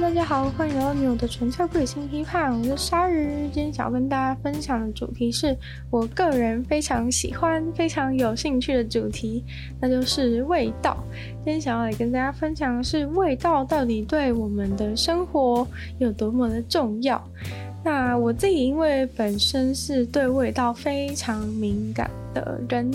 大家好，欢迎来到女友的纯粹不理性批判，我是鲨鱼。今天想要跟大家分享的主题是我个人非常喜欢、非常有兴趣的主题，那就是味道。今天想要来跟大家分享的是味道到底对我们的生活有多么的重要。那我自己因为本身是对味道非常敏感的人，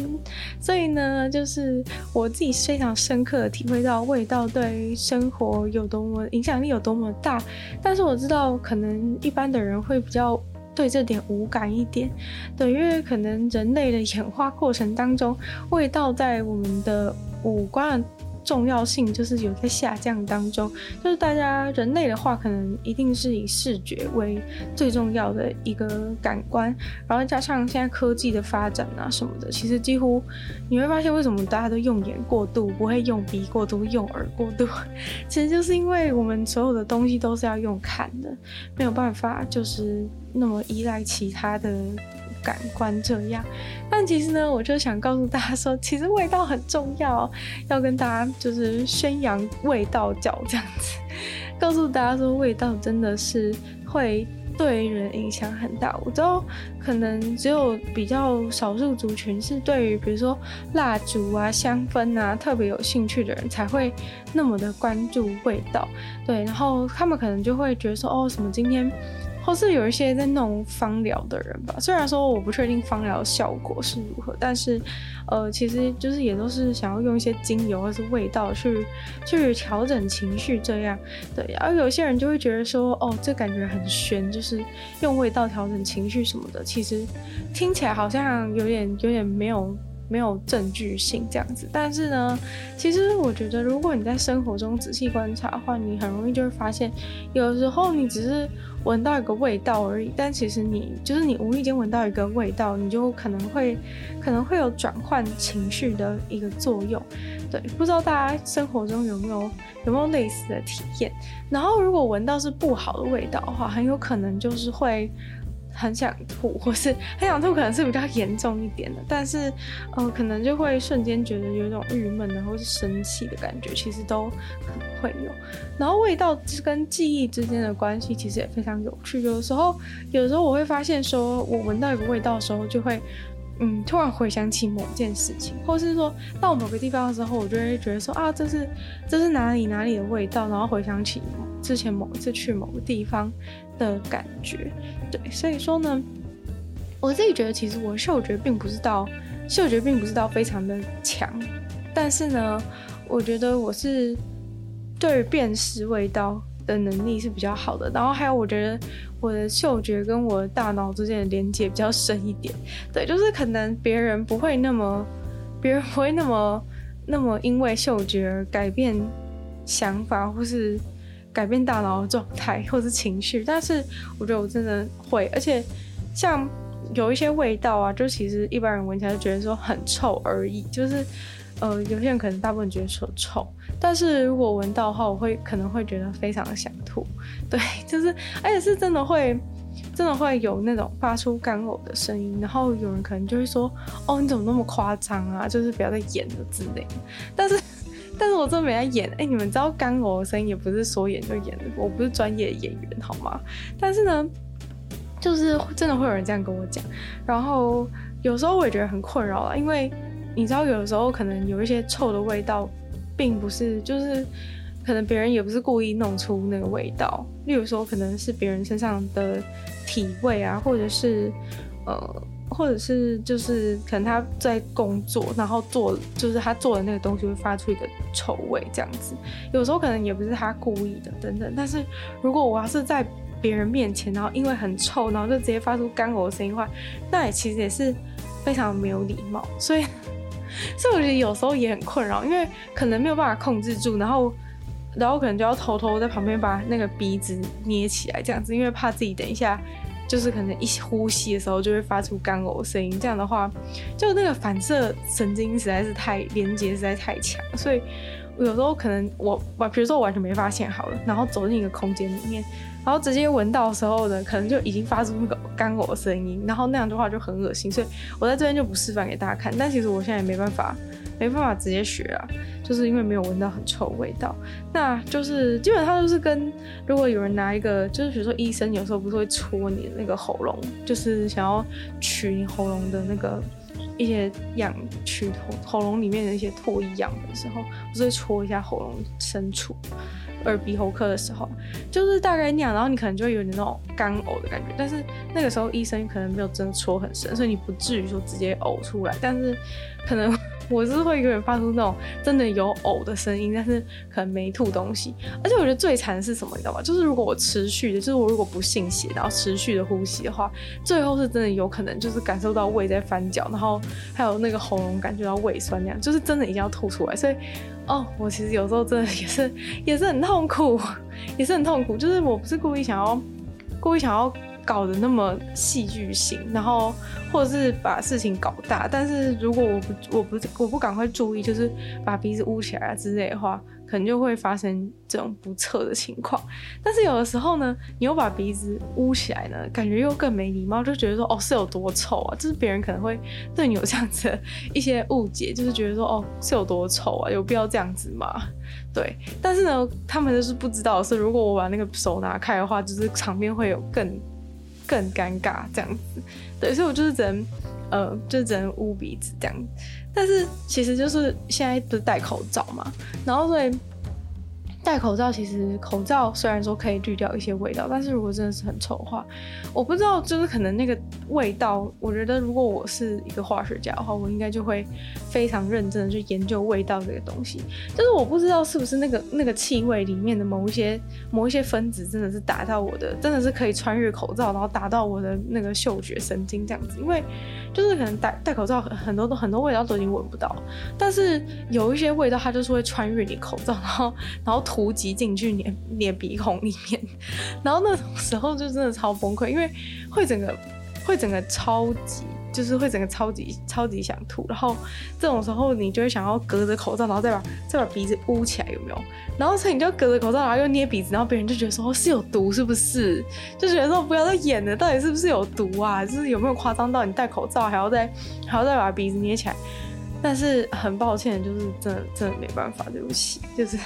所以呢，就是我自己非常深刻的体会到味道对生活有多么影响力有多么大。但是我知道，可能一般的人会比较对这点无感一点，对，因为可能人类的演化过程当中，味道在我们的五官重要性就是有在下降当中，就是大家人类的话，可能一定是以视觉为最重要的一个感官，然后加上现在科技的发展啊什么的，其实几乎你会发现为什么大家都用眼过度，不会用鼻过度，用耳过度，其实就是因为我们所有的东西都是要用看的，没有办法就是那么依赖其他的。感官这样，但其实呢，我就想告诉大家说，其实味道很重要，要跟大家就是宣扬味道角这样子，告诉大家说，味道真的是会对人影响很大。我知道可能只有比较少数族群是对于比如说蜡烛啊、香氛啊特别有兴趣的人才会那么的关注味道，对，然后他们可能就会觉得说，哦，什么今天。或是有一些在弄芳疗的人吧，虽然说我不确定芳疗效果是如何，但是，呃，其实就是也都是想要用一些精油或是味道去去调整情绪这样，对。而有些人就会觉得说，哦，这感觉很玄，就是用味道调整情绪什么的，其实听起来好像有点有点没有。没有证据性这样子，但是呢，其实我觉得，如果你在生活中仔细观察的话，你很容易就会发现，有时候你只是闻到一个味道而已，但其实你就是你无意间闻到一个味道，你就可能会可能会有转换情绪的一个作用。对，不知道大家生活中有没有有没有类似的体验？然后如果闻到是不好的味道的话，很有可能就是会。很想吐，或是很想吐，可能是比较严重一点的，但是，呃，可能就会瞬间觉得有一种郁闷然后是生气的感觉，其实都可能会有。然后味道跟记忆之间的关系其实也非常有趣。有的时候，有的时候我会发现，说我闻到一个味道的时候，就会。嗯，突然回想起某件事情，或是说到某个地方的时候，我就会觉得说啊，这是这是哪里哪里的味道，然后回想起之前某一次去某个地方的感觉。对，所以说呢，我自己觉得其实我嗅觉并不是到嗅觉并不是到非常的强，但是呢，我觉得我是对辨识味道的能力是比较好的，然后还有我觉得我的嗅觉跟我的大脑之间的连接比较深一点，对，就是可能别人不会那么，别人不会那么那么因为嗅觉而改变想法或是改变大脑的状态或是情绪，但是我觉得我真的会，而且像有一些味道啊，就其实一般人闻起来就觉得说很臭而已，就是。呃，有些人可能大部分觉得说臭，但是如果闻到的话，我会可能会觉得非常的想吐，对，就是而且是真的会，真的会有那种发出干呕的声音，然后有人可能就会说，哦，你怎么那么夸张啊？就是不要再演了之类的。但是，但是我真的没在演，哎，你们知道干呕的声音也不是说演就演的，我不是专业的演员，好吗？但是呢，就是真的会有人这样跟我讲，然后有时候我也觉得很困扰了，因为。你知道，有的时候可能有一些臭的味道，并不是就是可能别人也不是故意弄出那个味道。例如说，可能是别人身上的体味啊，或者是呃，或者是就是可能他在工作，然后做就是他做的那个东西会发出一个臭味这样子。有时候可能也不是他故意的等等。但是如果我要是在别人面前，然后因为很臭，然后就直接发出干呕的声音的话，那也其实也是非常没有礼貌。所以。所以我觉得有时候也很困扰，因为可能没有办法控制住，然后，然后可能就要偷偷在旁边把那个鼻子捏起来这样子，因为怕自己等一下就是可能一呼吸的时候就会发出干呕声音，这样的话，就那个反射神经实在是太连接实在太强，所以有时候可能我把，比如说我完全没发现好了，然后走进一个空间里面，然后直接闻到的时候呢，可能就已经发出那个干呕的声音，然后那样的话就很恶心，所以我在这边就不示范给大家看。但其实我现在也没办法，没办法直接学啊，就是因为没有闻到很臭的味道。那就是基本上就是跟如果有人拿一个，就是比如说医生有时候不是会戳你的那个喉咙，就是想要取你喉咙的那个。一些氧取喉喉咙里面的一些唾液样的时候，不是会戳一下喉咙深处，耳鼻喉科的时候，就是大概那样，然后你可能就会有点那种干呕的感觉，但是那个时候医生可能没有真的戳很深，所以你不至于说直接呕出来，但是可能。我是会有点发出那种真的有呕的声音，但是可能没吐东西。而且我觉得最惨的是什么，你知道吗？就是如果我持续的，就是我如果不信邪，然后持续的呼吸的话，最后是真的有可能就是感受到胃在翻搅，然后还有那个喉咙感觉到胃酸那样，就是真的一定要吐出来。所以，哦，我其实有时候真的也是也是很痛苦，也是很痛苦。就是我不是故意想要故意想要。搞得那么戏剧性，然后或者是把事情搞大，但是如果我不我不我不赶快注意，就是把鼻子捂起来啊之类的话，可能就会发生这种不测的情况。但是有的时候呢，你又把鼻子捂起来呢，感觉又更没礼貌，就觉得说哦是有多臭啊，就是别人可能会对你有这样子的一些误解，就是觉得说哦是有多臭啊，有必要这样子吗？对，但是呢，他们就是不知道是，如果我把那个手拿开的话，就是场面会有更。更尴尬这样子，对，所以我就是只能，呃，就只能捂鼻子这样子。但是其实就是现在不是戴口罩嘛，然后所以。戴口罩，其实口罩虽然说可以滤掉一些味道，但是如果真的是很臭的话，我不知道，就是可能那个味道，我觉得如果我是一个化学家的话，我应该就会非常认真的去研究味道这个东西。就是我不知道是不是那个那个气味里面的某一些某一些分子真的是打到我的，真的是可以穿越口罩，然后打到我的那个嗅觉神经这样子，因为。就是可能戴戴口罩很多都很多味道都已经闻不到，但是有一些味道它就是会穿越你口罩，然后然后突击进去你你的鼻孔里面，然后那种时候就真的超崩溃，因为会整个会整个超级。就是会整个超级超级想吐，然后这种时候你就会想要隔着口罩，然后再把再把鼻子捂起来，有没有？然后所以你就隔着口罩，然后又捏鼻子，然后别人就觉得说是有毒，是不是？就觉得说不要再演了，到底是不是有毒啊？就是有没有夸张到你戴口罩还要再还要再把鼻子捏起来？但是很抱歉，就是真的真的没办法，对不起，就是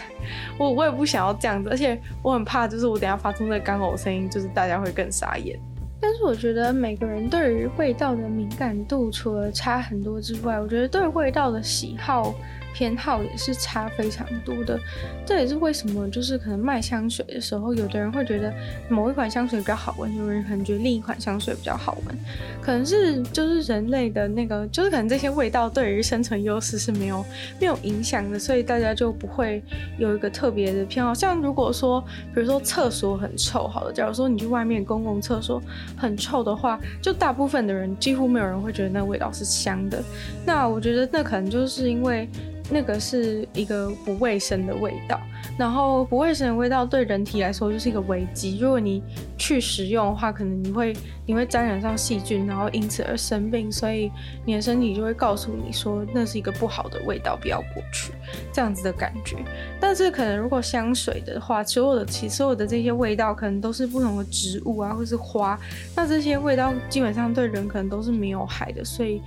我我也不想要这样子，而且我很怕，就是我等下发出那个干呕声音，就是大家会更傻眼。但是我觉得每个人对于味道的敏感度，除了差很多之外，我觉得对味道的喜好。偏好也是差非常多的，这也是为什么就是可能卖香水的时候，有的人会觉得某一款香水比较好闻，有人可能觉得另一款香水比较好闻，可能是就是人类的那个，就是可能这些味道对于生存优势是没有没有影响的，所以大家就不会有一个特别的偏好。像如果说，比如说厕所很臭，好了，假如说你去外面公共厕所很臭的话，就大部分的人几乎没有人会觉得那味道是香的。那我觉得那可能就是因为。那个是一个不卫生的味道，然后不卫生的味道对人体来说就是一个危机。如果你去食用的话，可能你会你会沾染上细菌，然后因此而生病，所以你的身体就会告诉你说那是一个不好的味道，不要过去这样子的感觉。但是可能如果香水的话，所有的其所有的这些味道可能都是不同的植物啊，或是花，那这些味道基本上对人可能都是没有害的，所以。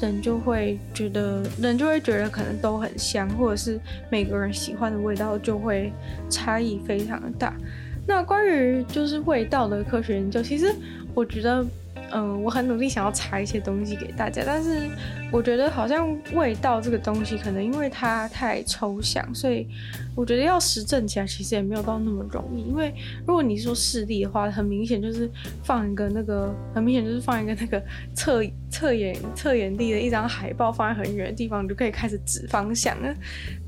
人就会觉得，人就会觉得可能都很香，或者是每个人喜欢的味道就会差异非常的大。那关于就是味道的科学研究，其实我觉得。嗯，我很努力想要查一些东西给大家，但是我觉得好像味道这个东西，可能因为它太抽象，所以我觉得要实证起来其实也没有到那么容易。因为如果你说视力的话，很明显就是放一个那个，很明显就是放一个那个测测眼测眼力的一张海报放在很远的地方，你就可以开始指方向了。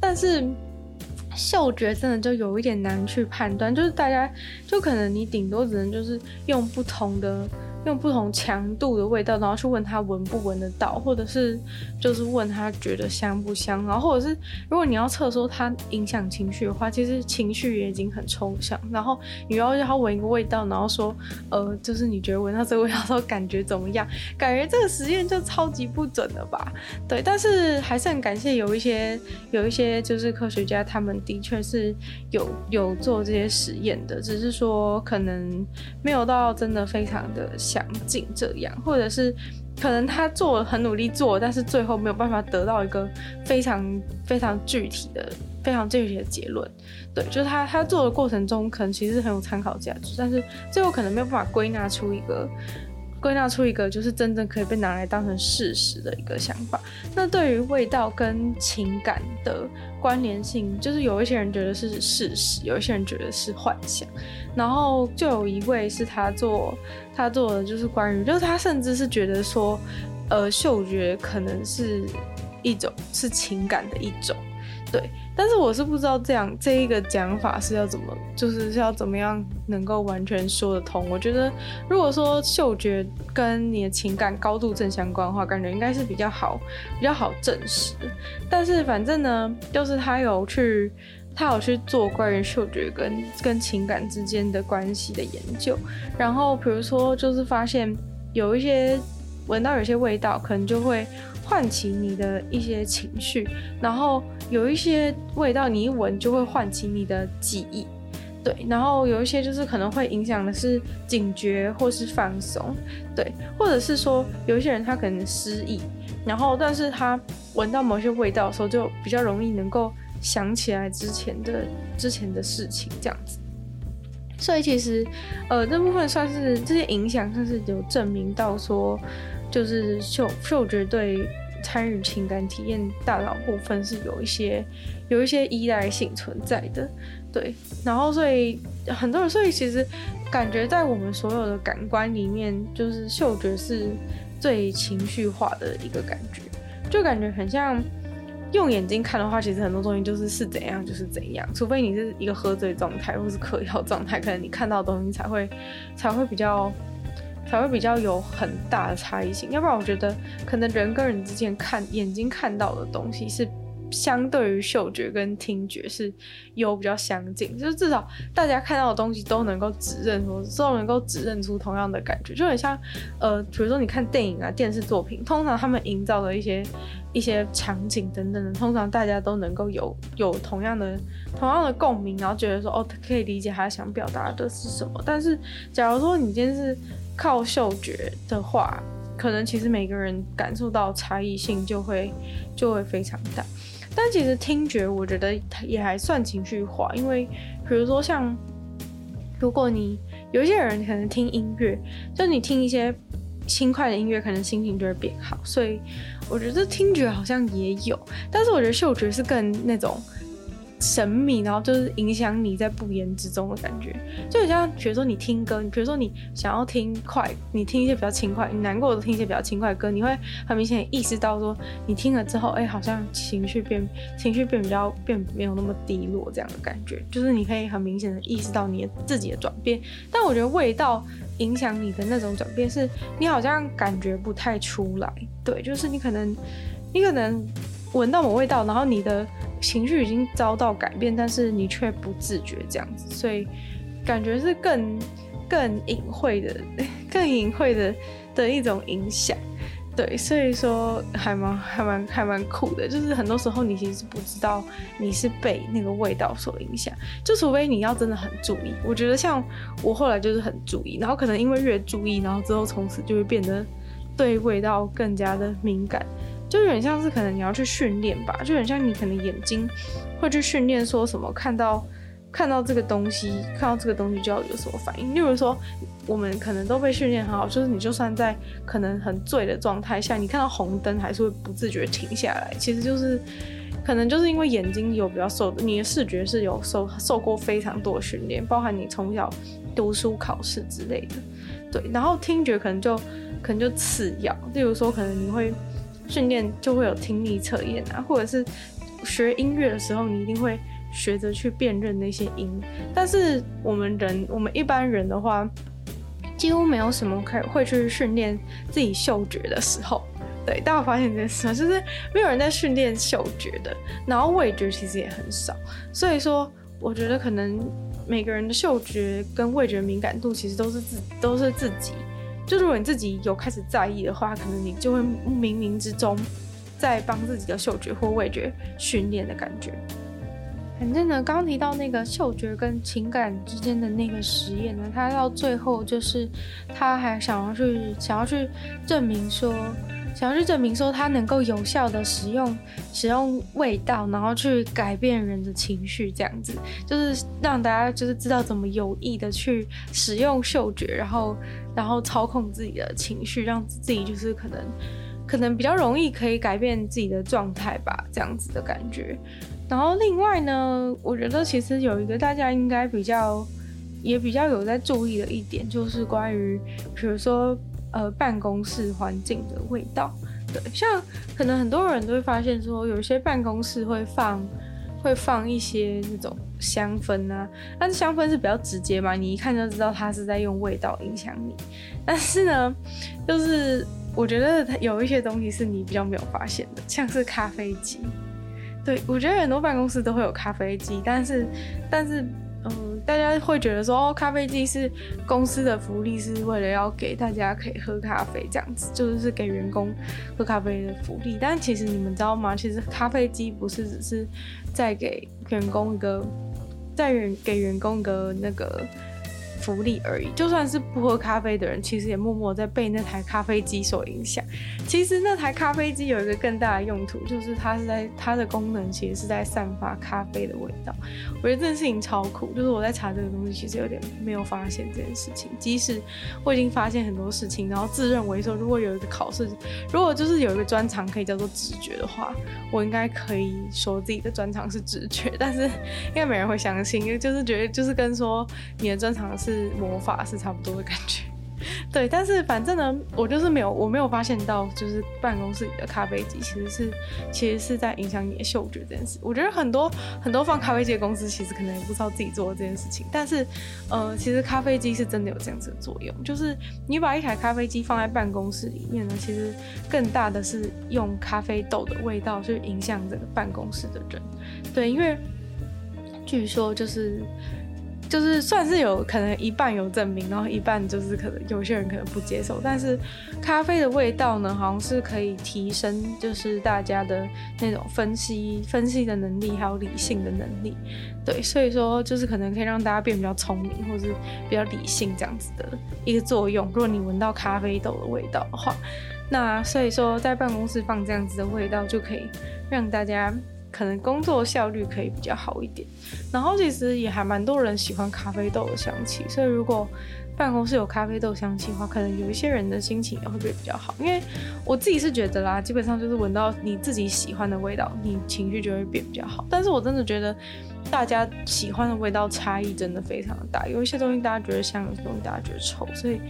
但是嗅觉真的就有一点难去判断，就是大家就可能你顶多只能就是用不同的。用不同强度的味道，然后去问他闻不闻得到，或者是就是问他觉得香不香，然后或者是如果你要测说他影响情绪的话，其实情绪也已经很抽象。然后你要让他闻一个味道，然后说，呃，就是你觉得闻到这个味道的时候感觉怎么样？感觉这个实验就超级不准的吧？对，但是还是很感谢有一些有一些就是科学家，他们的确是有有做这些实验的，只是说可能没有到真的非常的。想尽这样，或者是可能他做很努力做，但是最后没有办法得到一个非常非常具体的、非常具体的结论。对，就是他他做的过程中，可能其实很有参考价值，但是最后可能没有办法归纳出一个。归纳出一个就是真正可以被拿来当成事实的一个想法。那对于味道跟情感的关联性，就是有一些人觉得是事实，有一些人觉得是幻想。然后就有一位是他做他做的就是关于，就是他甚至是觉得说，呃，嗅觉可能是一种是情感的一种，对。但是我是不知道这样这一个讲法是要怎么，就是要怎么样能够完全说得通。我觉得如果说嗅觉跟你的情感高度正相关的话，感觉应该是比较好，比较好证实。但是反正呢，就是他有去，他有去做关于嗅觉跟跟情感之间的关系的研究。然后比如说，就是发现有一些闻到有些味道，可能就会。唤起你的一些情绪，然后有一些味道你一闻就会唤起你的记忆，对，然后有一些就是可能会影响的是警觉或是放松，对，或者是说有一些人他可能失忆，然后但是他闻到某些味道的时候就比较容易能够想起来之前的之前的事情这样子，所以其实呃这部分算是这些影响算是有证明到说。就是嗅嗅觉对参与情感体验大脑部分是有一些有一些依赖性存在的，对。然后所以很多人，所以其实感觉在我们所有的感官里面，就是嗅觉是最情绪化的一个感觉，就感觉很像用眼睛看的话，其实很多东西就是是怎样就是怎样，除非你是一个喝醉状态或是嗑药状态，可能你看到的东西才会才会比较。才会比较有很大的差异性，要不然我觉得可能人跟人之间看眼睛看到的东西是相对于嗅觉跟听觉是有比较相近，就是至少大家看到的东西都能够指认说，都能够指认出同样的感觉，就很像呃，比如说你看电影啊、电视作品，通常他们营造的一些 一些场景等等的，通常大家都能够有有同样的同样的共鸣，然后觉得说哦，可以理解他想表达的是什么。但是假如说你今天是靠嗅觉的话，可能其实每个人感受到差异性就会就会非常大。但其实听觉，我觉得也还算情绪化，因为比如说像，如果你有一些人可能听音乐，就你听一些轻快的音乐，可能心情就会变好。所以我觉得听觉好像也有，但是我觉得嗅觉是更那种。神秘，然后就是影响你在不言之中的感觉，就很像，比如说你听歌，你比如说你想要听快，你听一些比较轻快，你难过的听一些比较轻快的歌，你会很明显意识到说，你听了之后，哎，好像情绪变，情绪变比较变没有那么低落这样的感觉，就是你可以很明显的意识到你自己的转变。但我觉得味道影响你的那种转变，是你好像感觉不太出来，对，就是你可能，你可能闻到某味道，然后你的。情绪已经遭到改变，但是你却不自觉这样子，所以感觉是更更隐晦的、更隐晦的的一种影响。对，所以说还蛮还蛮还蛮酷的，就是很多时候你其实不知道你是被那个味道所影响，就除非你要真的很注意。我觉得像我后来就是很注意，然后可能因为越注意，然后之后从此就会变得对味道更加的敏感。就有点像是可能你要去训练吧，就有点像你可能眼睛会去训练，说什么看到看到这个东西，看到这个东西就要有什么反应。例如说，我们可能都被训练很好，就是你就算在可能很醉的状态下，你看到红灯还是会不自觉停下来。其实就是可能就是因为眼睛有比较受，你的视觉是有受受过非常多的训练，包含你从小读书考试之类的。对，然后听觉可能就可能就次要，例如说可能你会。训练就会有听力测验啊，或者是学音乐的时候，你一定会学着去辨认那些音。但是我们人，我们一般人的话，几乎没有什么可以会去训练自己嗅觉的时候。对，但我发现这件事？就是没有人在训练嗅觉的，然后味觉其实也很少。所以说，我觉得可能每个人的嗅觉跟味觉敏感度其实都是自都是自己。就如果你自己有开始在意的话，可能你就会冥冥之中在帮自己的嗅觉或味觉训练的感觉。反正呢，刚提到那个嗅觉跟情感之间的那个实验呢，他到最后就是他还想要去想要去证明说，想要去证明说它能够有效的使用使用味道，然后去改变人的情绪，这样子就是让大家就是知道怎么有意的去使用嗅觉，然后然后操控自己的情绪，让自己就是可能可能比较容易可以改变自己的状态吧，这样子的感觉。然后另外呢，我觉得其实有一个大家应该比较也比较有在注意的一点，就是关于比如说呃办公室环境的味道。对，像可能很多人都会发现说，有一些办公室会放会放一些那种香氛啊，但是香氛是比较直接嘛，你一看就知道它是在用味道影响你。但是呢，就是我觉得它有一些东西是你比较没有发现的，像是咖啡机。对，我觉得很多办公室都会有咖啡机，但是，但是，嗯，大家会觉得说，哦，咖啡机是公司的福利，是为了要给大家可以喝咖啡这样子，就是给员工喝咖啡的福利。但其实你们知道吗？其实咖啡机不是只是在给员工一个，在员给员工一个那个。福利而已，就算是不喝咖啡的人，其实也默默在被那台咖啡机所影响。其实那台咖啡机有一个更大的用途，就是它是在它的功能其实是在散发咖啡的味道。我觉得这件事情超酷，就是我在查这个东西，其实有点没有发现这件事情。即使我已经发现很多事情，然后自认为说，如果有一个考试，如果就是有一个专长可以叫做直觉的话，我应该可以说自己的专长是直觉。但是应该没人会相信，因为就是觉得就是跟说你的专长是。是魔法是差不多的感觉，对，但是反正呢，我就是没有，我没有发现到，就是办公室里的咖啡机其实是，其实是在影响你的嗅觉这件事。我觉得很多很多放咖啡机的公司其实可能也不知道自己做的这件事情，但是，呃，其实咖啡机是真的有这样子的作用，就是你把一台咖啡机放在办公室里面呢，其实更大的是用咖啡豆的味道去影响这个办公室的人，对，因为据说就是。就是算是有可能一半有证明，然后一半就是可能有些人可能不接受。但是咖啡的味道呢，好像是可以提升，就是大家的那种分析分析的能力，还有理性的能力。对，所以说就是可能可以让大家变比较聪明，或是比较理性这样子的一个作用。如果你闻到咖啡豆的味道的话，那所以说在办公室放这样子的味道，就可以让大家。可能工作效率可以比较好一点，然后其实也还蛮多人喜欢咖啡豆的香气，所以如果办公室有咖啡豆香气的话，可能有一些人的心情也会变比较好。因为我自己是觉得啦，基本上就是闻到你自己喜欢的味道，你情绪就会变比较好。但是我真的觉得大家喜欢的味道差异真的非常大，有一些东西大家觉得香，有些东西大家觉得臭，所以。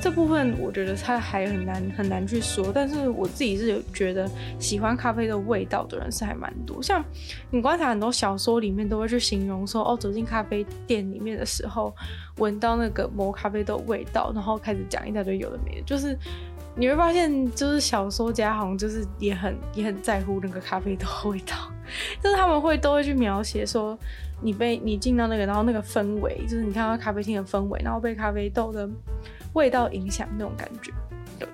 这部分我觉得它还很难很难去说，但是我自己是有觉得喜欢咖啡的味道的人是还蛮多。像你观察很多小说里面都会去形容说，哦，走进咖啡店里面的时候，闻到那个磨咖啡豆味道，然后开始讲一大堆有的没的。就是你会发现，就是小说家好像就是也很也很在乎那个咖啡豆味道，就是他们会都会去描写说，你被你进到那个，然后那个氛围，就是你看到咖啡厅的氛围，然后被咖啡豆的。味道影响那种感觉，对。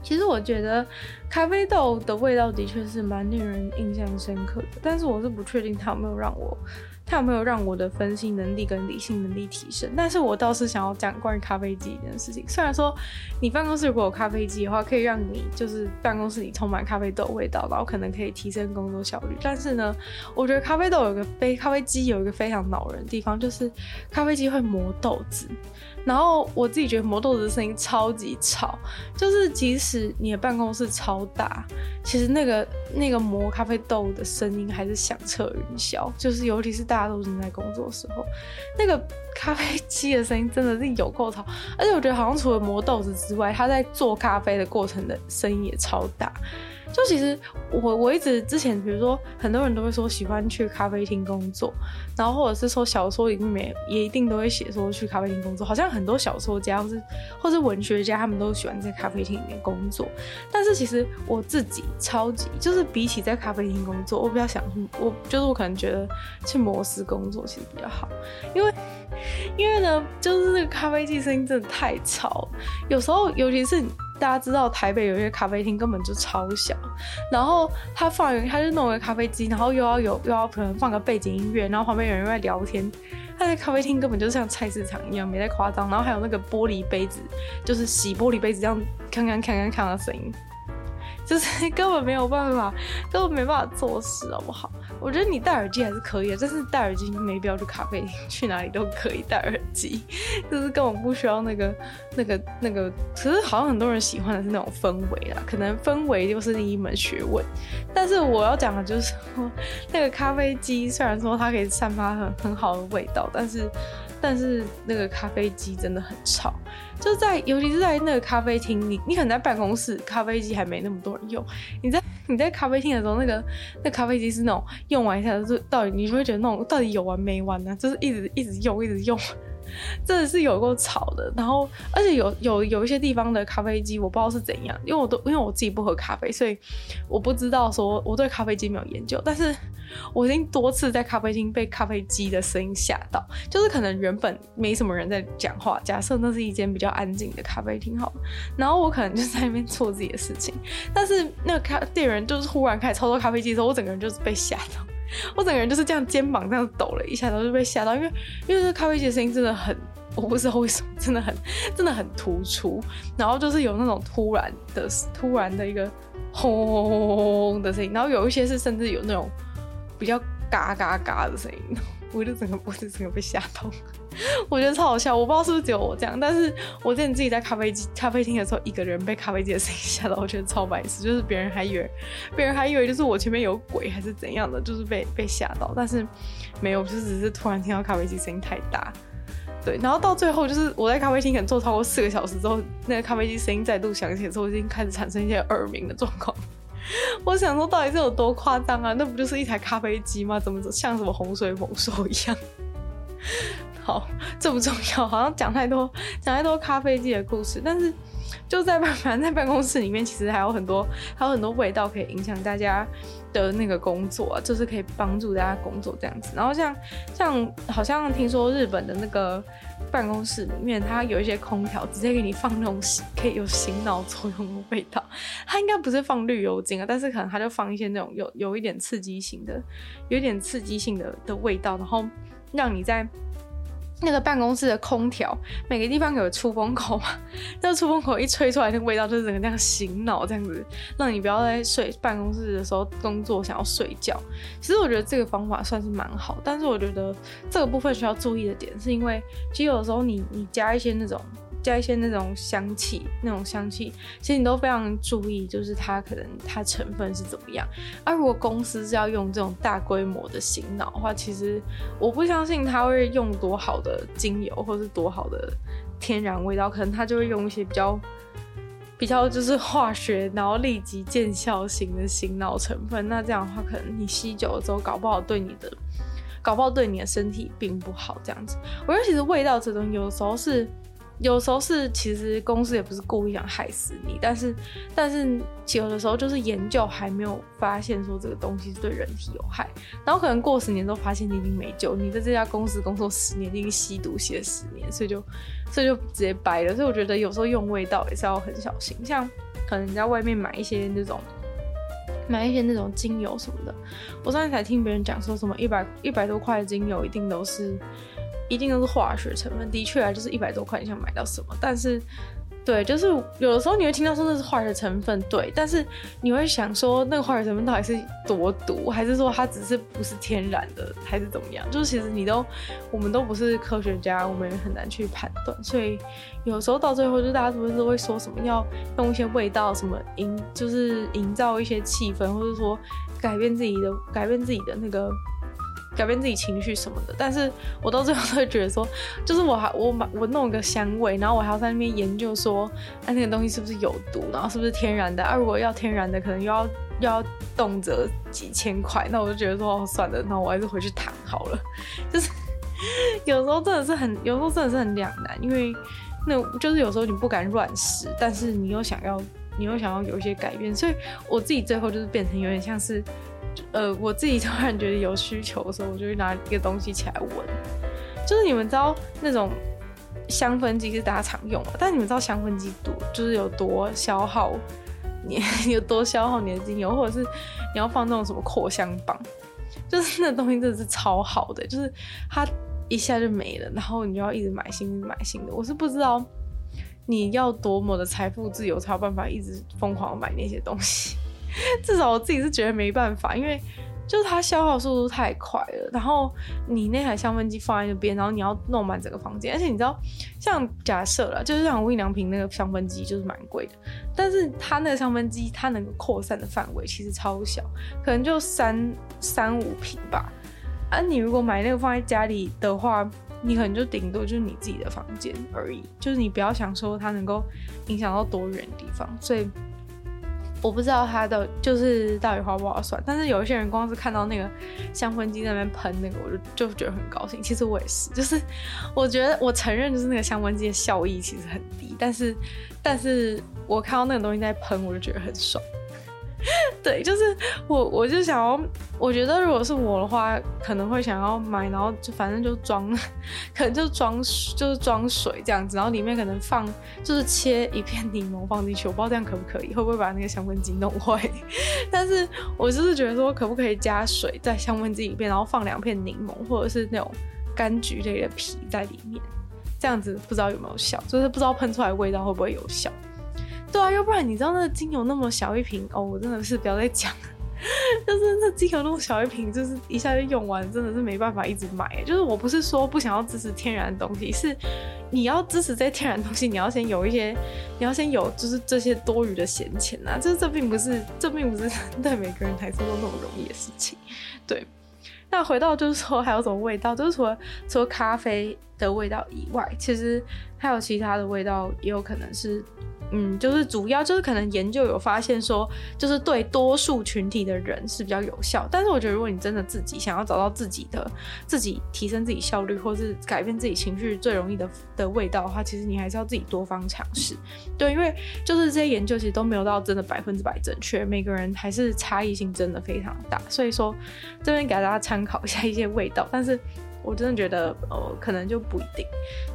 其实我觉得咖啡豆的味道的确是蛮令人印象深刻的，但是我是不确定它有没有让我。它有没有让我的分析能力跟理性能力提升？但是我倒是想要讲关于咖啡机这件事情。虽然说你办公室如果有咖啡机的话，可以让你就是办公室里充满咖啡豆味道，然后可能可以提升工作效率。但是呢，我觉得咖啡豆有个非咖啡机有一个非常恼人的地方，就是咖啡机会磨豆子。然后我自己觉得磨豆子的声音超级吵，就是即使你的办公室超大，其实那个那个磨咖啡豆的声音还是响彻云霄。就是尤其是大家都正在工作的时候，那个咖啡机的声音真的是有够吵。而且我觉得好像除了磨豆子之外，它在做咖啡的过程的声音也超大。就其实我我一直之前，比如说很多人都会说喜欢去咖啡厅工作，然后或者是说小说里面也一定都会写说去咖啡厅工作，好像很多小说家或是或是文学家他们都喜欢在咖啡厅里面工作。但是其实我自己超级就是比起在咖啡厅工作，我比较想我就是我可能觉得去摩斯工作其实比较好，因为因为呢就是咖啡机声音真的太吵，有时候尤其是。大家知道台北有一些咖啡厅根本就超小，然后他放他就弄个咖啡机，然后又要有又要可能放个背景音乐，然后旁边有人在聊天。他在咖啡厅根本就像菜市场一样，没在夸张。然后还有那个玻璃杯子，就是洗玻璃杯子这样看看看看看的声音。就是根本没有办法，根本没办法做事，好不好？我觉得你戴耳机还是可以的，但是戴耳机没必要去咖啡厅，去哪里都可以戴耳机，就是根本不需要那个、那个、那个。可是好像很多人喜欢的是那种氛围啦，可能氛围就是另一门学问。但是我要讲的就是说，那个咖啡机虽然说它可以散发很很好的味道，但是。但是那个咖啡机真的很吵，就在尤其是在那个咖啡厅，你你可能在办公室，咖啡机还没那么多人用。你在你在咖啡厅的时候，那个那咖啡机是那种用完一下就到底，你就会觉得那种到底有完没完呢、啊？就是一直一直用一直用。真的是有够吵的，然后而且有有有一些地方的咖啡机我不知道是怎样，因为我都因为我自己不喝咖啡，所以我不知道说我对咖啡机没有研究，但是我已经多次在咖啡厅被咖啡机的声音吓到，就是可能原本没什么人在讲话，假设那是一间比较安静的咖啡厅好，然后我可能就在那边做自己的事情，但是那个咖店员就是忽然开始操作咖啡机的时候，我整个人就是被吓到。我整个人就是这样，肩膀这样抖了一下，然后就被吓到，因为因为这咖啡机的声音真的很，我不知道为什么，真的很真的很突出，然后就是有那种突然的突然的一个轰轰轰的声音，然后有一些是甚至有那种比较嘎嘎嘎的声音。我就整个脖子整个被吓到，我觉得超好笑。我不知道是不是只有我这样，但是我之前自己在咖啡机咖啡厅的时候，一个人被咖啡机的声音吓到，我觉得超白痴。就是别人还以为别人还以为就是我前面有鬼还是怎样的，就是被被吓到，但是没有，就只是突然听到咖啡机声音太大。对，然后到最后就是我在咖啡厅可能坐超过四个小时之后，那个咖啡机声音再度响起的时候，已经开始产生一些耳鸣的状况。我想说，到底是有多夸张啊？那不就是一台咖啡机吗？怎么像什么洪水猛兽一样？好，这不重要，好像讲太多，讲太多咖啡机的故事。但是就在办，反正在办公室里面，其实还有很多，还有很多味道可以影响大家的那个工作啊，就是可以帮助大家工作这样子。然后像像好像听说日本的那个。办公室里面，它有一些空调，直接给你放那种可以有醒脑作用的味道。它应该不是放绿油精啊，但是可能它就放一些那种有有一点刺激性的、有一点刺激性的的味道，然后让你在。那个办公室的空调，每个地方有出风口嘛？那个出风口一吹出来，那个味道就是整个这样醒脑，这样子，让你不要在睡办公室的时候工作想要睡觉。其实我觉得这个方法算是蛮好，但是我觉得这个部分需要注意的点，是因为其实有的时候你你加一些那种。加一些那种香气，那种香气，其实你都非常注意，就是它可能它成分是怎么样。而、啊、如果公司是要用这种大规模的醒脑的话，其实我不相信它会用多好的精油，或是多好的天然味道，可能它就会用一些比较比较就是化学，然后立即见效型的醒脑成分。那这样的话，可能你吸久了之后，搞不好对你的，搞不好对你的身体并不好。这样子，我觉得其实味道这东西有时候是。有时候是，其实公司也不是故意想害死你，但是，但是有的时候就是研究还没有发现说这个东西是对人体有害，然后可能过十年之后发现你已经没救，你在这家公司工作十年，已经吸毒吸了十年，所以就，所以就直接掰了。所以我觉得有时候用味道也是要很小心，像可能你在外面买一些那种，买一些那种精油什么的，我上次才听别人讲说什么一百一百多块的精油一定都是。一定都是化学成分，的确啊，就是一百多块，你想买到什么？但是，对，就是有的时候你会听到说那是化学成分，对，但是你会想说那个化学成分到底是多毒，还是说它只是不是天然的，还是怎么样？就是其实你都，我们都不是科学家，我们也很难去判断。所以有时候到最后，就大家是不是都会说什么要用一些味道，什么营，就是营造一些气氛，或者说改变自己的，改变自己的那个。改变自己情绪什么的，但是我到最后都会觉得说，就是我还我买我弄一个香味，然后我还要在那边研究说，哎、啊，那个东西是不是有毒，然后是不是天然的？啊，如果要天然的，可能又要又要动辄几千块，那我就觉得说哦算了，那我还是回去躺好了。就是 有时候真的是很，有时候真的是很两难，因为那就是有时候你不敢乱试，但是你又想要，你又想要有一些改变，所以我自己最后就是变成有点像是，呃，我自己突然觉得有需求的时候，我就会拿一个东西起来闻，就是你们知道那种。香氛机是大家常用的，但你们知道香氛机多就是有多消耗你，有多消耗你的精油，或者是你要放那种什么扩香棒，就是那东西真的是超好的，就是它一下就没了，然后你就要一直买新的买新的。我是不知道你要多么的财富自由才有办法一直疯狂买那些东西，至少我自己是觉得没办法，因为。就是它消耗速度太快了，然后你那台香氛机放在那边，然后你要弄满整个房间，而且你知道，像假设了，就是像无印良品那个香氛机就是蛮贵的，但是它那个香氛机它能够扩散的范围其实超小，可能就三三五坪吧。啊，你如果买那个放在家里的话，你可能就顶多就是你自己的房间而已，就是你不要想说它能够影响到多远地方，所以。我不知道它的就是到底划不划算，但是有一些人光是看到那个香氛机那边喷那个，我就就觉得很高兴。其实我也是，就是我觉得我承认，就是那个香氛机的效益其实很低，但是但是我看到那个东西在喷，我就觉得很爽。对，就是我，我就想要，我觉得如果是我的话，可能会想要买，然后就反正就装，可能就装，就是装水这样子，然后里面可能放，就是切一片柠檬放进去，我不知道这样可不可以，会不会把那个香氛机弄坏？但是我就是觉得说，可不可以加水在香氛机里面，然后放两片柠檬或者是那种柑橘类的皮在里面，这样子不知道有没有效，就是不知道喷出来的味道会不会有效。对啊，要不然你知道那个精油那么小一瓶哦，我真的是不要再讲了。就是那精油那么小一瓶，就是一下就用完，真的是没办法一直买。就是我不是说不想要支持天然的东西，是你要支持这天然东西，你要先有一些，你要先有就是这些多余的闲钱啊。就是这并不是，这并不是 对每个人来说都那么容易的事情。对，那回到就是说还有什么味道，就是除了除了咖啡的味道以外，其实还有其他的味道，也有可能是。嗯，就是主要就是可能研究有发现说，就是对多数群体的人是比较有效。但是我觉得，如果你真的自己想要找到自己的、自己提升自己效率，或是改变自己情绪最容易的的味道的话，其实你还是要自己多方尝试。对，因为就是这些研究其实都没有到真的百分之百正确，每个人还是差异性真的非常大。所以说，这边给大家参考一下一些味道，但是我真的觉得，呃，可能就不一定。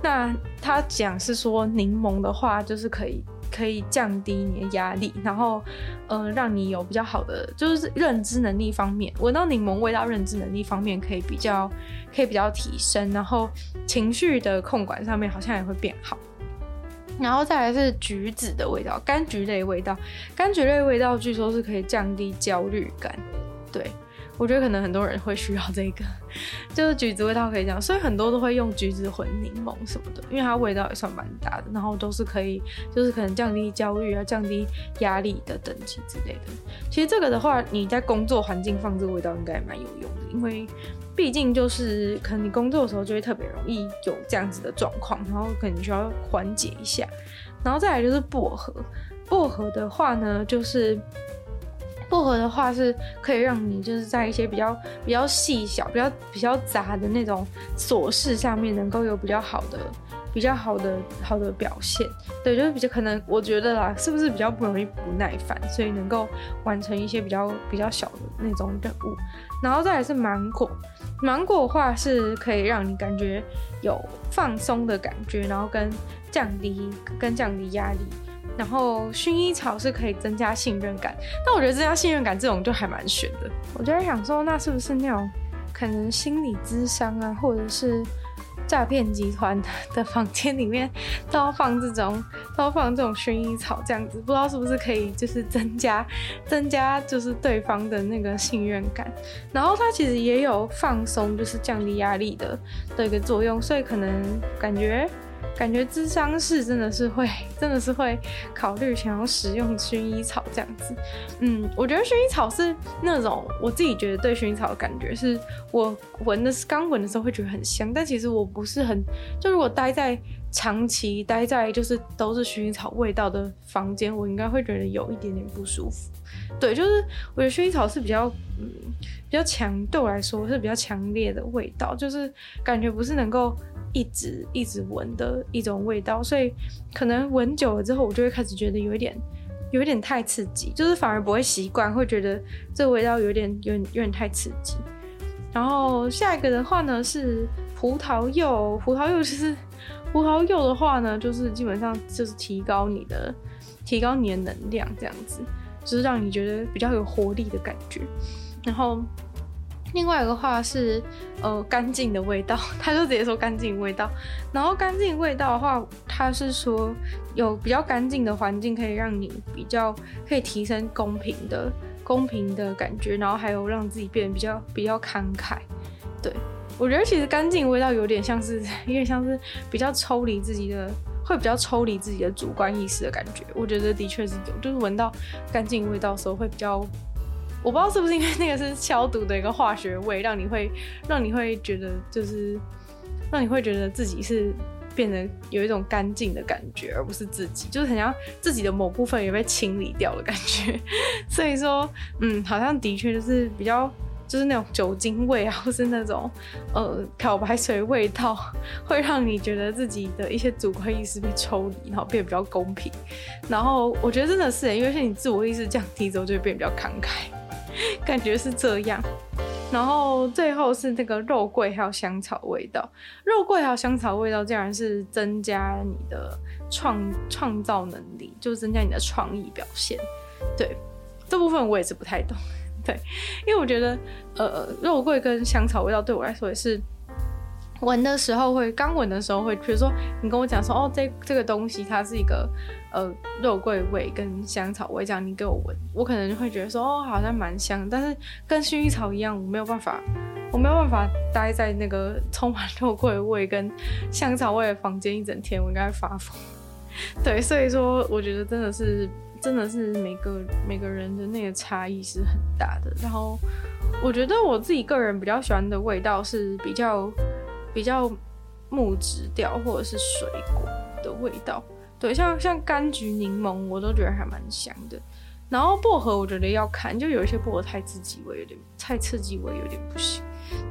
那他讲是说柠檬的话，就是可以。可以降低你的压力，然后，呃，让你有比较好的就是认知能力方面，闻到柠檬味道，认知能力方面可以比较可以比较提升，然后情绪的控管上面好像也会变好。然后再来是橘子的味道，柑橘类味道，柑橘类味道据说是可以降低焦虑感，对。我觉得可能很多人会需要这个，就是橘子味道可以这样，所以很多都会用橘子混柠檬什么的，因为它味道也算蛮大的，然后都是可以，就是可能降低焦虑啊、降低压力的等级之类的。其实这个的话，你在工作环境放这个味道应该蛮有用的，因为毕竟就是可能你工作的时候就会特别容易有这样子的状况，然后可能需要缓解一下。然后再来就是薄荷，薄荷的话呢，就是。薄荷的话是可以让你就是在一些比较比较细小、比较比较杂的那种琐事上面，能够有比较好的、比较好的好的表现。对，就是比较可能，我觉得啦，是不是比较不容易不耐烦，所以能够完成一些比较比较小的那种任务。然后再来是芒果，芒果的话是可以让你感觉有放松的感觉，然后跟降低跟降低压力。然后薰衣草是可以增加信任感，但我觉得增加信任感这种就还蛮玄的。我就在想说，那是不是那种可能心理咨商啊，或者是诈骗集团的房间里面都要放这种，都要放这种薰衣草这样子？不知道是不是可以就是增加增加就是对方的那个信任感。然后它其实也有放松，就是降低压力的的一个作用，所以可能感觉。感觉咨商室真的是会，真的是会考虑想要使用薰衣草这样子。嗯，我觉得薰衣草是那种我自己觉得对薰衣草的感觉是，我闻的是刚闻的时候会觉得很香，但其实我不是很，就如果待在长期待在就是都是薰衣草味道的房间，我应该会觉得有一点点不舒服。对，就是我觉得薰衣草是比较嗯比较强，对我来说是比较强烈的味道，就是感觉不是能够一直一直闻的一种味道，所以可能闻久了之后，我就会开始觉得有一点有一点太刺激，就是反而不会习惯，会觉得这个味道有点有点有点太刺激。然后下一个的话呢是葡萄柚，葡萄柚其实葡萄柚的话呢，就是基本上就是提高你的提高你的能量，这样子就是让你觉得比较有活力的感觉。然后另外一个话是呃干净的味道，他就直接说干净味道。然后干净味道的话，他是说有比较干净的环境可以让你比较可以提升公平的。公平的感觉，然后还有让自己变得比较比较慷慨。对，我觉得其实干净味道有点像是，有点像是比较抽离自己的，会比较抽离自己的主观意识的感觉。我觉得的确是有，就是闻到干净味道的时候会比较，我不知道是不是因为那个是消毒的一个化学味，让你会让你会觉得就是让你会觉得自己是。变得有一种干净的感觉，而不是自己，就是很像自己的某部分也被清理掉的感觉。所以说，嗯，好像的确就是比较，就是那种酒精味啊，或是那种呃漂白水味道，会让你觉得自己的一些主观意识被抽离，然后变得比较公平。然后我觉得真的是，因为是你自我意识降低之后，就会变得比较慷慨，感觉是这样。然后最后是那个肉桂还有香草味道，肉桂还有香草味道竟然是增加你的创创造能力，就是增加你的创意表现。对，这部分我也是不太懂。对，因为我觉得呃肉桂跟香草味道对我来说也是。闻的时候会，刚闻的时候会，比如说你跟我讲说，哦，这这个东西它是一个呃肉桂味跟香草味，这样你给我闻，我可能会觉得说，哦，好像蛮香，但是跟薰衣草一样，我没有办法，我没有办法待在那个充满肉桂味跟香草味的房间一整天，我应该发疯。对，所以说我觉得真的是，真的是每个每个人的那个差异是很大的。然后我觉得我自己个人比较喜欢的味道是比较。比较木质调或者是水果的味道，对，像像柑橘、柠檬，我都觉得还蛮香的。然后薄荷，我觉得要看，就有一些薄荷太刺激味，有点太刺激味，有点不行。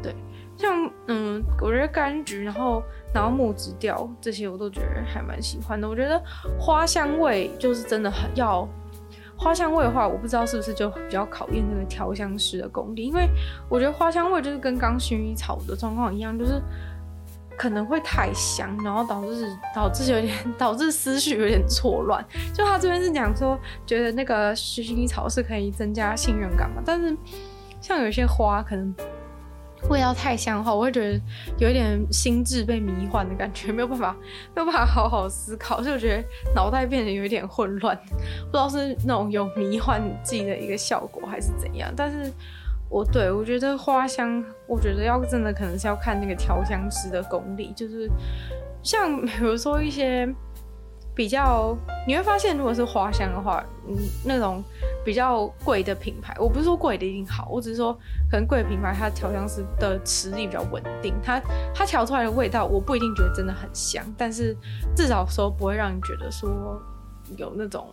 对，像嗯，我觉得柑橘，然后然后木质调这些，我都觉得还蛮喜欢的。我觉得花香味就是真的很要，花香味的话，我不知道是不是就比较考验那个调香师的功力，因为我觉得花香味就是跟刚薰衣草的状况一样，就是。可能会太香，然后导致导致有点导致思绪有点错乱。就他这边是讲说，觉得那个薰衣草是可以增加信任感嘛，但是像有些花可能味道太香的话，我会觉得有一点心智被迷幻的感觉，没有办法没有办法好好思考，所以我觉得脑袋变得有一点混乱，不知道是那种有迷幻剂的一个效果还是怎样，但是。我对我觉得花香，我觉得要真的可能是要看那个调香师的功力，就是像比如说一些比较，你会发现如果是花香的话，嗯，那种比较贵的品牌，我不是说贵的一定好，我只是说可能贵的品牌它调香师的实力比较稳定，它它调出来的味道我不一定觉得真的很香，但是至少说不会让你觉得说有那种。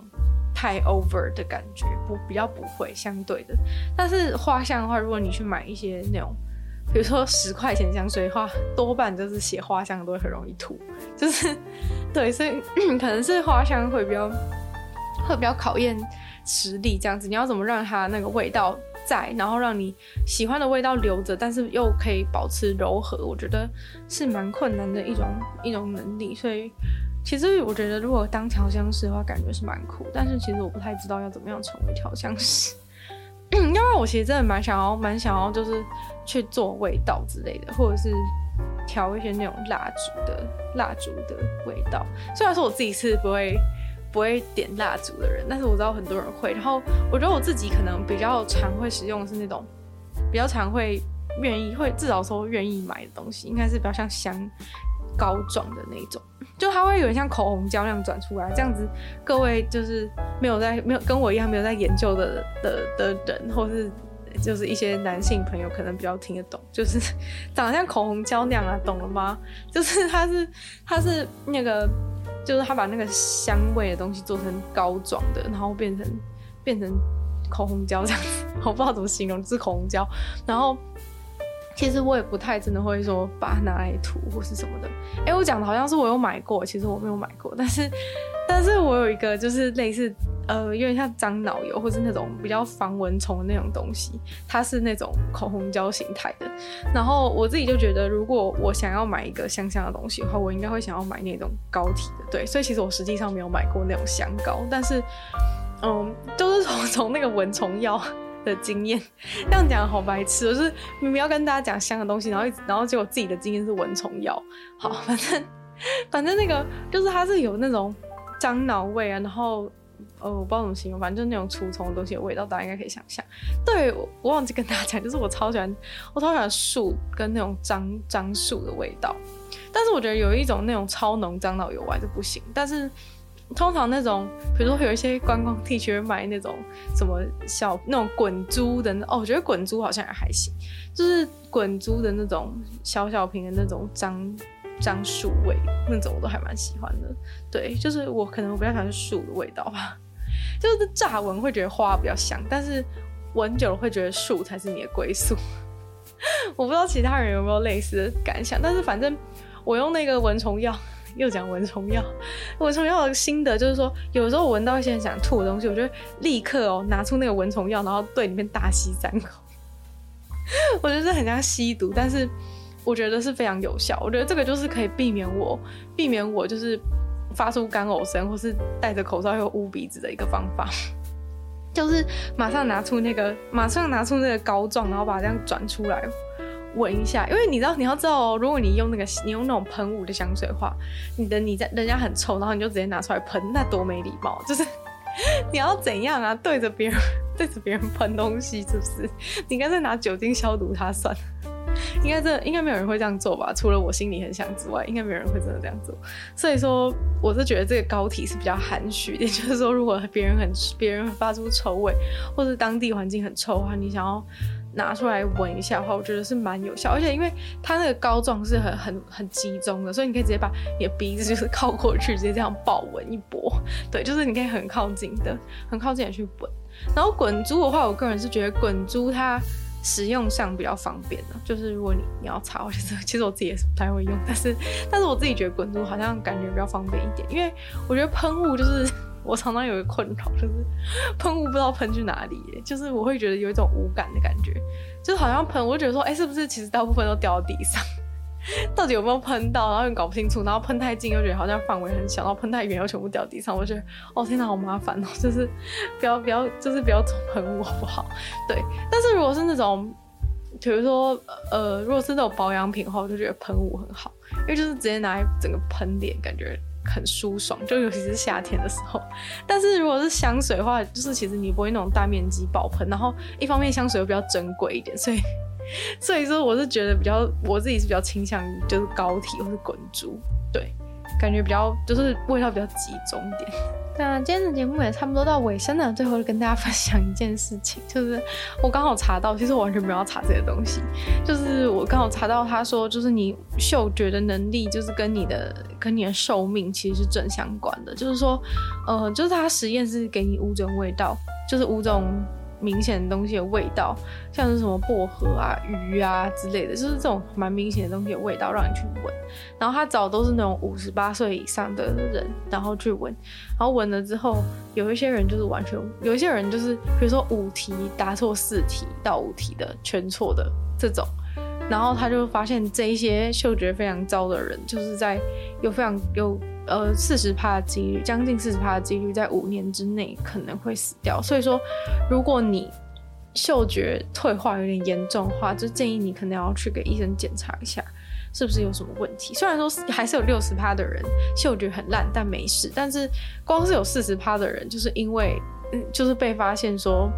太 over 的感觉不比较不会相对的，但是花香的话，如果你去买一些那种，比如说十块钱香水的话，多半就是写花香都会很容易吐，就是对，所以可能是花香会比较会比较考验实力这样子。你要怎么让它那个味道在，然后让你喜欢的味道留着，但是又可以保持柔和，我觉得是蛮困难的一种一种能力，所以。其实我觉得，如果当调香师的话，感觉是蛮酷。但是其实我不太知道要怎么样成为调香师。因为我其实真的蛮想要，蛮想要就是去做味道之类的，或者是调一些那种蜡烛的蜡烛的味道。虽然说我自己是不会不会点蜡烛的人，但是我知道很多人会。然后我觉得我自己可能比较常会使用的是那种比较常会愿意会至少说愿意买的东西，应该是比较像香膏状的那种。就它会有点像口红胶那样转出来，这样子，各位就是没有在没有跟我一样没有在研究的的的人，或是就是一些男性朋友可能比较听得懂，就是 长得像口红胶那样啊，懂了吗？就是它是它是那个，就是他把那个香味的东西做成膏状的，然后变成变成口红胶这样子，我不知道怎么形容，是口红胶。然后其实我也不太真的会说把它拿来涂或是什么的。哎、我讲的好像是我有买过，其实我没有买过，但是 但是我有一个就是类似。呃，有点像樟脑油，或是那种比较防蚊虫的那种东西，它是那种口红胶形态的。然后我自己就觉得，如果我想要买一个香香的东西的话，我应该会想要买那种膏体的。对，所以其实我实际上没有买过那种香膏，但是，嗯，都是从 从那个蚊虫药的经验。这样讲好白痴，就是明明要跟大家讲香的东西，然后一直然后结果自己的经验是蚊虫药。好，反正反正那个就是它是有那种樟脑味啊，然后。呃，我不知道怎么形容，反正就那种除虫的东西的味道，大家应该可以想象。对，我忘记跟大家讲，就是我超喜欢，我超喜欢树跟那种樟樟树的味道。但是我觉得有一种那种超浓樟脑油我还是不行。但是通常那种，比如说有一些观光地区买那种什么小那种滚珠的，哦，我觉得滚珠好像也还行，就是滚珠的那种小小瓶的那种樟。樟树味那种我都还蛮喜欢的，对，就是我可能我比较喜欢树的味道吧，就是乍闻会觉得花比较香，但是闻久了会觉得树才是你的归宿。我不知道其他人有没有类似的感想，但是反正我用那个蚊虫药，又讲蚊虫药，蚊虫药的心得就是说，有时候我闻到一些很想吐的东西，我就立刻哦拿出那个蚊虫药，然后对里面大吸三口，我觉得很像吸毒，但是。我觉得是非常有效，我觉得这个就是可以避免我避免我就是发出干呕声，或是戴着口罩又捂鼻子的一个方法，就是马上拿出那个马上拿出那个膏状，然后把它这样转出来闻一下，因为你知道你要知道哦，如果你用那个你用那种喷雾的香水的话，你的你在人家很臭，然后你就直接拿出来喷，那多没礼貌，就是 你要怎样啊？对着别人对着别人喷东西是不是？你干脆拿酒精消毒它算了。应该这应该没有人会这样做吧？除了我心里很想之外，应该没有人会真的这样做。所以说，我是觉得这个膏体是比较含蓄的，就是说，如果别人很别人发出臭味，或者当地环境很臭的话，你想要拿出来闻一下的话，我觉得是蛮有效。而且因为它那个膏状是很很很集中的，所以你可以直接把你的鼻子就是靠过去，直接这样爆闻一波。对，就是你可以很靠近的，很靠近的去闻。然后滚珠的话，我个人是觉得滚珠它。使用上比较方便的，就是如果你你要擦，我觉得其实我自己也是不太会用，但是但是我自己觉得滚珠好像感觉比较方便一点，因为我觉得喷雾就是我常常有一个困扰，就是喷雾不知道喷去哪里，就是我会觉得有一种无感的感觉，就是好像喷，我就觉得说，哎、是不是其实大部分都掉到地上？到底有没有喷到？然后又搞不清楚，然后喷太近又觉得好像范围很小，然后喷太远又全部掉地上。我觉得哦天哪，好麻烦哦！就是不要不要，就是不要总喷雾好不好？对。但是如果是那种，比如说呃，如果是那种保养品的话，我就觉得喷雾很好，因为就是直接拿来整个喷脸，感觉很舒爽，就尤其是夏天的时候。但是如果是香水的话，就是其实你不会那种大面积爆喷，然后一方面香水又比较珍贵一点，所以。所以说，我是觉得比较，我自己是比较倾向于就是膏体或是滚珠，对，感觉比较就是味道比较集中一点。那今天的节目也差不多到尾声了，最后跟大家分享一件事情，就是我刚好查到，其实我完全没有要查这些东西，就是我刚好查到他说，就是你嗅觉的能力就是跟你的跟你的寿命其实是正相关的，就是说，呃，就是他实验是给你五种味道，就是五种。明显的东西的味道，像是什么薄荷啊、鱼啊之类的，就是这种蛮明显的东西的味道，让你去闻。然后他找都是那种五十八岁以上的人，然后去闻。然后闻了之后，有一些人就是完全，有一些人就是，比如说五题答错四题到五题的全错的这种。然后他就发现这一些嗅觉非常糟的人，就是在有非常有。呃，四十趴的几率，将近四十趴的几率，在五年之内可能会死掉。所以说，如果你嗅觉退化有点严重的话，就建议你可能要去给医生检查一下，是不是有什么问题。虽然说还是有六十趴的人嗅觉很烂，但没事。但是光是有四十趴的人，就是因为嗯，就是被发现说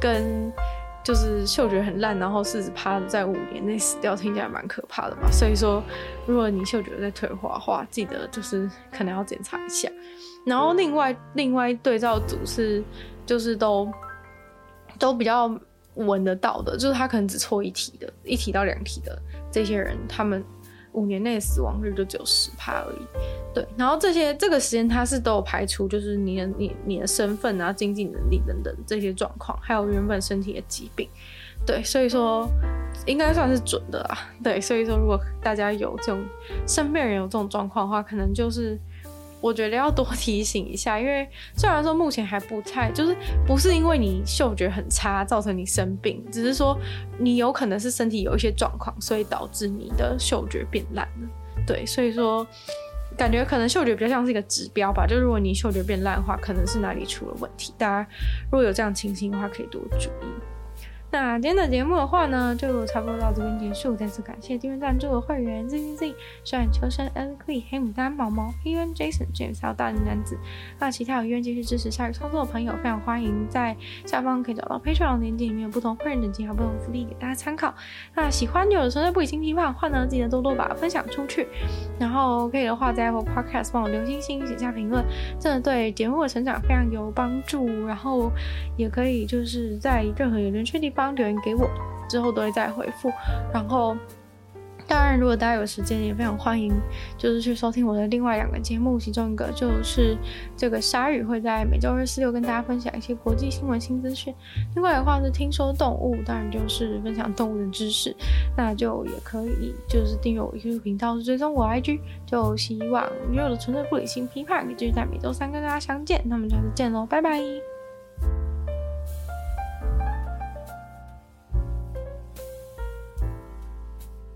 跟。就是嗅觉很烂，然后四十趴在五年内死掉，听起来蛮可怕的嘛。所以说，如果你嗅觉在退化的话，记得就是可能要检查一下。然后另外另外对照组是就是都都比较闻得到的，就是他可能只错一题的，一题到两题的这些人，他们五年内死亡率就只有十趴而已。对，然后这些这个时间它是都有排除，就是你的你你的身份啊、经济能力等等这些状况，还有原本身体的疾病。对，所以说应该算是准的啊。对，所以说如果大家有这种身边人有这种状况的话，可能就是。我觉得要多提醒一下，因为虽然说目前还不太，就是不是因为你嗅觉很差造成你生病，只是说你有可能是身体有一些状况，所以导致你的嗅觉变烂了。对，所以说感觉可能嗅觉比较像是一个指标吧，就如果你嗅觉变烂的话，可能是哪里出了问题。大家如果有这样情形的话，可以多注意。那今天的节目的话呢，就差不多到这边结束。再次感谢订阅赞助的会员 Z Z Z、小冉求生、Ellen Lee、黑牡丹、毛毛、黑渊、Jason、James 还有大龄男子。那其他有意愿继续支持下一个创作的朋友，非常欢迎在下方可以找到 Patreon 链接，里面有不同会员等级还有不同福利给大家参考。那喜欢有的存在不已经批判的话呢，记得多多把它分享出去。然后可以的话，在 Apple Podcast 帮我留星星、写下评论，真的对节目的成长非常有帮助。然后也可以就是在任何有人区地方。留言给我，之后都会再回复。然后，当然，如果大家有时间，也非常欢迎，就是去收听我的另外两个节目，其中一个就是这个鲨鱼会在每周二、四、六跟大家分享一些国际新闻新资讯。另外的话是听说动物，当然就是分享动物的知识。那就也可以就是订阅我 YouTube 频道，追踪我 IG。就希望女友的纯粹不理性批判，可以继续在每周三跟大家相见。那么下次见喽，拜拜。